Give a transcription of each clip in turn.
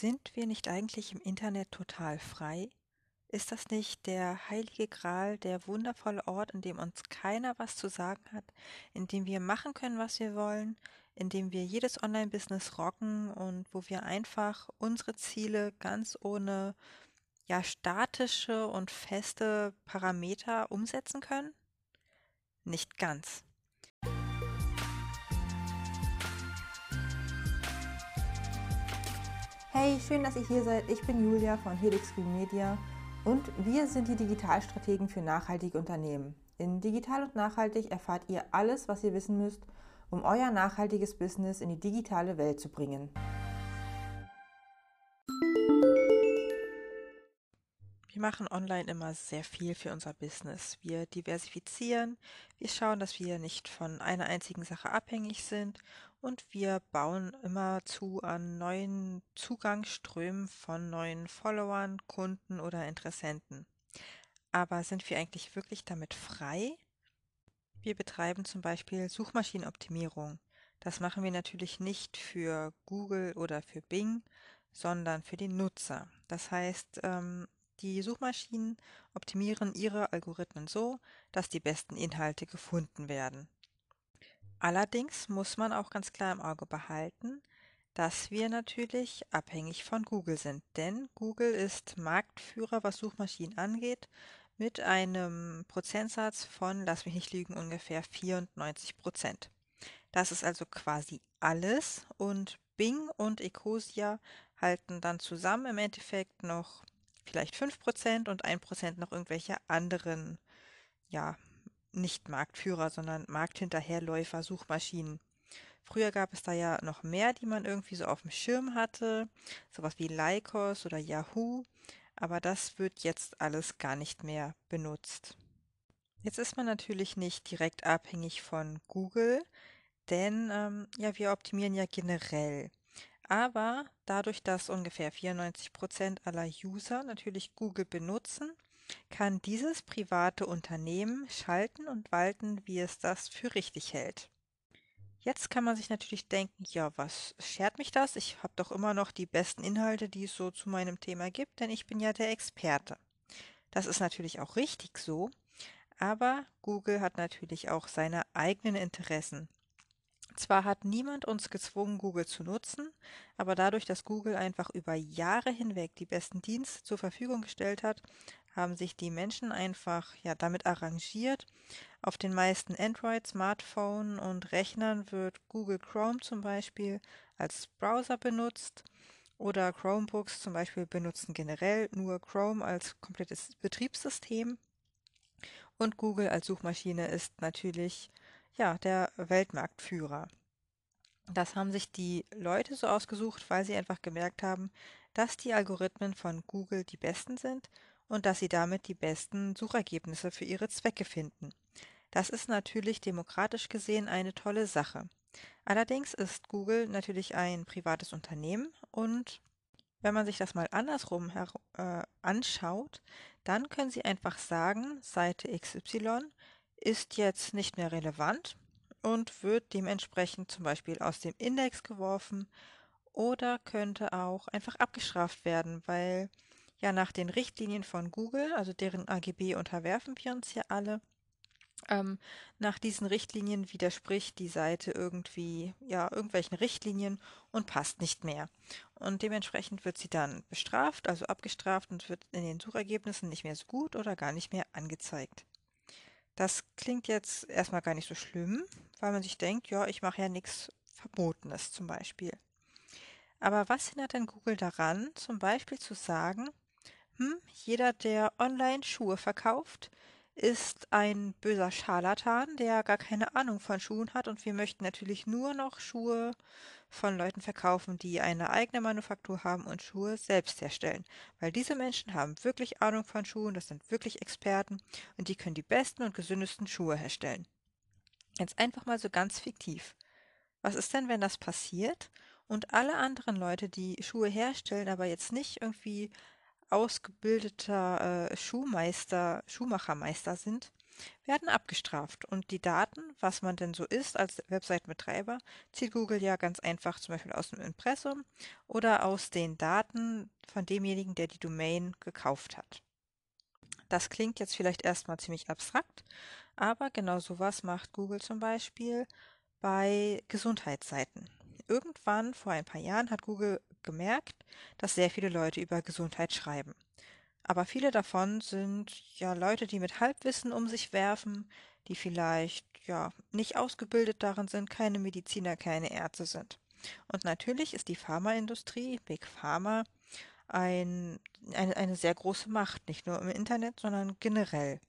Sind wir nicht eigentlich im Internet total frei? Ist das nicht der heilige Gral, der wundervolle Ort, in dem uns keiner was zu sagen hat, in dem wir machen können, was wir wollen, in dem wir jedes Online-Business rocken und wo wir einfach unsere Ziele ganz ohne ja statische und feste Parameter umsetzen können? Nicht ganz. Hey, schön, dass ihr hier seid. Ich bin Julia von Helix Green Media und wir sind die Digitalstrategen für nachhaltige Unternehmen. In Digital und Nachhaltig erfahrt ihr alles, was ihr wissen müsst, um euer nachhaltiges Business in die digitale Welt zu bringen. Wir machen online immer sehr viel für unser Business. Wir diversifizieren, wir schauen, dass wir nicht von einer einzigen Sache abhängig sind und wir bauen immer zu an neuen Zugangsströmen von neuen Followern, Kunden oder Interessenten. Aber sind wir eigentlich wirklich damit frei? Wir betreiben zum Beispiel Suchmaschinenoptimierung. Das machen wir natürlich nicht für Google oder für Bing, sondern für den Nutzer. Das heißt, ähm, die Suchmaschinen optimieren ihre Algorithmen so, dass die besten Inhalte gefunden werden. Allerdings muss man auch ganz klar im Auge behalten, dass wir natürlich abhängig von Google sind, denn Google ist Marktführer, was Suchmaschinen angeht, mit einem Prozentsatz von, lass mich nicht lügen, ungefähr 94 Prozent. Das ist also quasi alles und Bing und Ecosia halten dann zusammen im Endeffekt noch vielleicht 5% und 1% noch irgendwelche anderen, ja, nicht Marktführer, sondern Markthinterherläufer, Suchmaschinen. Früher gab es da ja noch mehr, die man irgendwie so auf dem Schirm hatte, sowas wie Lycos oder Yahoo, aber das wird jetzt alles gar nicht mehr benutzt. Jetzt ist man natürlich nicht direkt abhängig von Google, denn ähm, ja, wir optimieren ja generell. Aber dadurch, dass ungefähr 94 Prozent aller User natürlich Google benutzen, kann dieses private Unternehmen schalten und walten, wie es das für richtig hält. Jetzt kann man sich natürlich denken, ja, was schert mich das? Ich habe doch immer noch die besten Inhalte, die es so zu meinem Thema gibt, denn ich bin ja der Experte. Das ist natürlich auch richtig so, aber Google hat natürlich auch seine eigenen Interessen. Zwar hat niemand uns gezwungen, Google zu nutzen, aber dadurch, dass Google einfach über Jahre hinweg die besten Dienste zur Verfügung gestellt hat, haben sich die Menschen einfach ja damit arrangiert. Auf den meisten Android-Smartphones und Rechnern wird Google Chrome zum Beispiel als Browser benutzt oder Chromebooks zum Beispiel benutzen generell nur Chrome als komplettes Betriebssystem. Und Google als Suchmaschine ist natürlich ja, der Weltmarktführer. Das haben sich die Leute so ausgesucht, weil sie einfach gemerkt haben, dass die Algorithmen von Google die besten sind und dass sie damit die besten Suchergebnisse für ihre Zwecke finden. Das ist natürlich demokratisch gesehen eine tolle Sache. Allerdings ist Google natürlich ein privates Unternehmen und wenn man sich das mal andersrum äh, anschaut, dann können Sie einfach sagen, Seite XY ist jetzt nicht mehr relevant und wird dementsprechend zum Beispiel aus dem Index geworfen oder könnte auch einfach abgestraft werden, weil ja nach den Richtlinien von Google, also deren AGB unterwerfen wir uns ja alle, ähm, nach diesen Richtlinien widerspricht die Seite irgendwie ja irgendwelchen Richtlinien und passt nicht mehr. Und dementsprechend wird sie dann bestraft, also abgestraft und wird in den Suchergebnissen nicht mehr so gut oder gar nicht mehr angezeigt. Das klingt jetzt erstmal gar nicht so schlimm, weil man sich denkt, ja, ich mache ja nichts Verbotenes zum Beispiel. Aber was hindert denn Google daran, zum Beispiel zu sagen, hm, jeder, der online Schuhe verkauft, ist ein böser Scharlatan, der gar keine Ahnung von Schuhen hat und wir möchten natürlich nur noch Schuhe von Leuten verkaufen, die eine eigene Manufaktur haben und Schuhe selbst herstellen. Weil diese Menschen haben wirklich Ahnung von Schuhen, das sind wirklich Experten und die können die besten und gesündesten Schuhe herstellen. Jetzt einfach mal so ganz fiktiv. Was ist denn, wenn das passiert und alle anderen Leute, die Schuhe herstellen, aber jetzt nicht irgendwie ausgebildeter äh, Schuhmeister, Schuhmachermeister sind, werden abgestraft. Und die Daten, was man denn so ist als Webseitenbetreiber, zieht Google ja ganz einfach zum Beispiel aus dem Impressum oder aus den Daten von demjenigen, der die Domain gekauft hat. Das klingt jetzt vielleicht erstmal ziemlich abstrakt, aber genau sowas macht Google zum Beispiel bei Gesundheitsseiten. Irgendwann vor ein paar Jahren hat Google gemerkt, dass sehr viele Leute über Gesundheit schreiben. Aber viele davon sind ja Leute, die mit Halbwissen um sich werfen, die vielleicht ja nicht ausgebildet darin sind, keine Mediziner, keine Ärzte sind. Und natürlich ist die Pharmaindustrie, Big Pharma, ein, eine, eine sehr große Macht, nicht nur im Internet, sondern generell.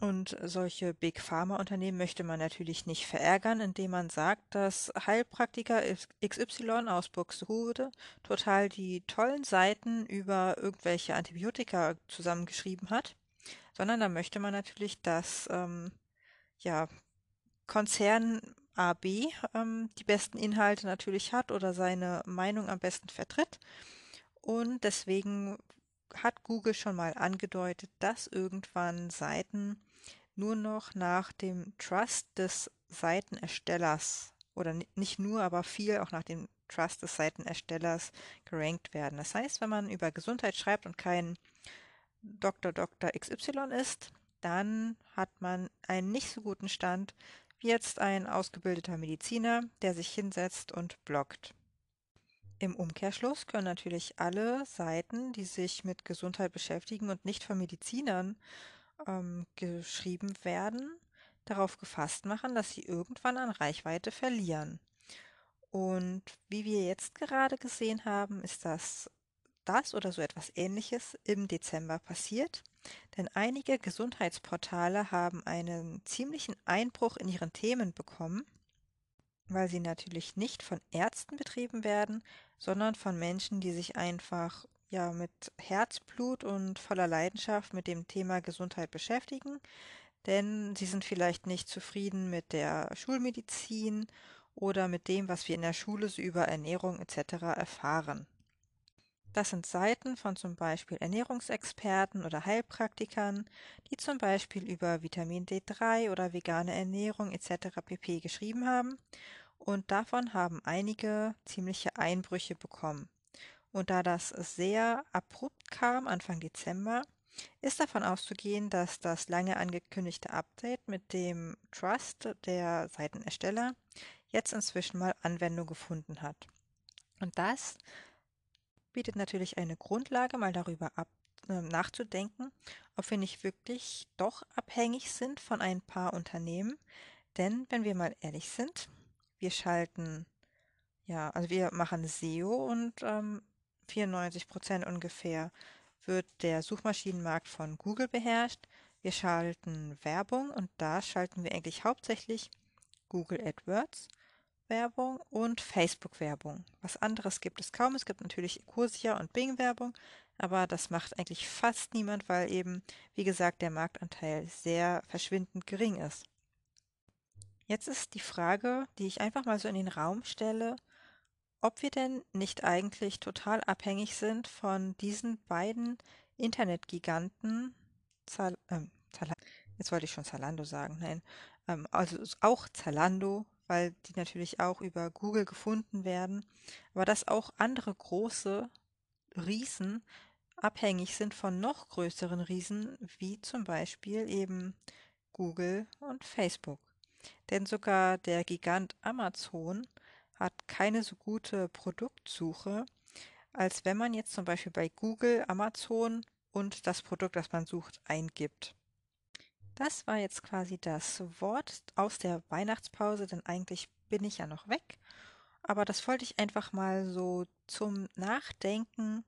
Und solche Big Pharma-Unternehmen möchte man natürlich nicht verärgern, indem man sagt, dass Heilpraktiker XY aus Buxtehude total die tollen Seiten über irgendwelche Antibiotika zusammengeschrieben hat, sondern da möchte man natürlich, dass ähm, ja, Konzern AB ähm, die besten Inhalte natürlich hat oder seine Meinung am besten vertritt. Und deswegen hat Google schon mal angedeutet, dass irgendwann Seiten nur noch nach dem Trust des Seitenerstellers oder nicht nur, aber viel auch nach dem Trust des Seitenerstellers gerankt werden. Das heißt, wenn man über Gesundheit schreibt und kein Dr. Dr. XY ist, dann hat man einen nicht so guten Stand wie jetzt ein ausgebildeter Mediziner, der sich hinsetzt und bloggt. Im Umkehrschluss können natürlich alle Seiten, die sich mit Gesundheit beschäftigen und nicht von Medizinern ähm, geschrieben werden, darauf gefasst machen, dass sie irgendwann an Reichweite verlieren. Und wie wir jetzt gerade gesehen haben, ist das das oder so etwas ähnliches im Dezember passiert, denn einige Gesundheitsportale haben einen ziemlichen Einbruch in ihren Themen bekommen weil sie natürlich nicht von Ärzten betrieben werden, sondern von Menschen, die sich einfach ja mit Herzblut und voller Leidenschaft mit dem Thema Gesundheit beschäftigen, denn sie sind vielleicht nicht zufrieden mit der Schulmedizin oder mit dem, was wir in der Schule so über Ernährung etc. erfahren. Das sind Seiten von zum Beispiel Ernährungsexperten oder Heilpraktikern, die zum Beispiel über Vitamin D3 oder vegane Ernährung etc. pp. geschrieben haben und davon haben einige ziemliche Einbrüche bekommen. Und da das sehr abrupt kam, Anfang Dezember, ist davon auszugehen, dass das lange angekündigte Update mit dem Trust der Seitenersteller jetzt inzwischen mal Anwendung gefunden hat. Und das bietet natürlich eine Grundlage, mal darüber ab, äh, nachzudenken, ob wir nicht wirklich doch abhängig sind von ein paar Unternehmen. Denn wenn wir mal ehrlich sind, wir schalten, ja, also wir machen SEO und ähm, 94 Prozent ungefähr wird der Suchmaschinenmarkt von Google beherrscht. Wir schalten Werbung und da schalten wir eigentlich hauptsächlich Google AdWords. Werbung und Facebook-Werbung. Was anderes gibt es kaum. Es gibt natürlich Ecosia und Bing-Werbung, aber das macht eigentlich fast niemand, weil eben, wie gesagt, der Marktanteil sehr verschwindend gering ist. Jetzt ist die Frage, die ich einfach mal so in den Raum stelle, ob wir denn nicht eigentlich total abhängig sind von diesen beiden Internetgiganten, Zal äh, jetzt wollte ich schon Zalando sagen, nein, ähm, also auch Zalando, weil die natürlich auch über Google gefunden werden, aber dass auch andere große Riesen abhängig sind von noch größeren Riesen, wie zum Beispiel eben Google und Facebook. Denn sogar der Gigant Amazon hat keine so gute Produktsuche, als wenn man jetzt zum Beispiel bei Google Amazon und das Produkt, das man sucht, eingibt. Das war jetzt quasi das Wort aus der Weihnachtspause, denn eigentlich bin ich ja noch weg. Aber das wollte ich einfach mal so zum Nachdenken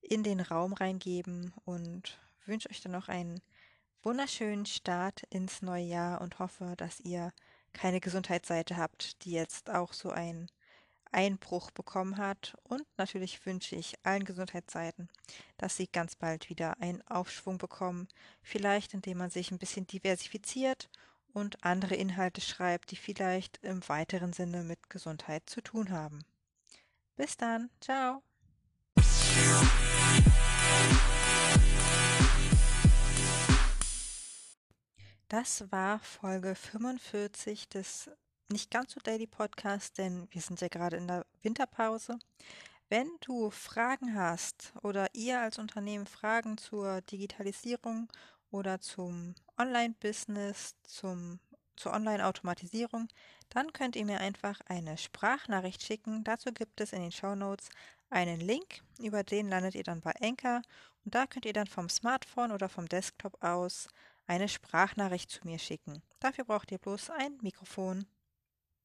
in den Raum reingeben und wünsche euch dann noch einen wunderschönen Start ins neue Jahr und hoffe, dass ihr keine Gesundheitsseite habt, die jetzt auch so ein Einbruch bekommen hat. Und natürlich wünsche ich allen Gesundheitsseiten, dass sie ganz bald wieder einen Aufschwung bekommen. Vielleicht indem man sich ein bisschen diversifiziert und andere Inhalte schreibt, die vielleicht im weiteren Sinne mit Gesundheit zu tun haben. Bis dann. Ciao. Das war Folge 45 des nicht ganz so Daily Podcast, denn wir sind ja gerade in der Winterpause. Wenn du Fragen hast oder ihr als Unternehmen Fragen zur Digitalisierung oder zum Online-Business, zur Online-Automatisierung, dann könnt ihr mir einfach eine Sprachnachricht schicken. Dazu gibt es in den Show Notes einen Link, über den landet ihr dann bei Anchor und da könnt ihr dann vom Smartphone oder vom Desktop aus eine Sprachnachricht zu mir schicken. Dafür braucht ihr bloß ein Mikrofon.